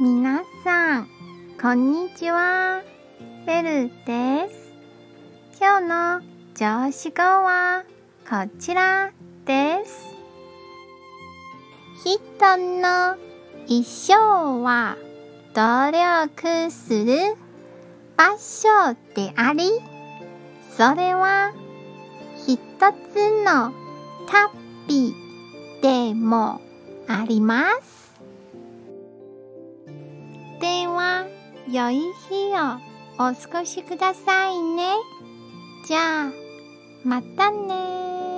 皆さん、こんにちは。ベルです。今日の上司語はこちらです。人の一生は努力する場所であり、それは一つの旅でもあります。良い日をお過ごしくださいね。じゃあ、またね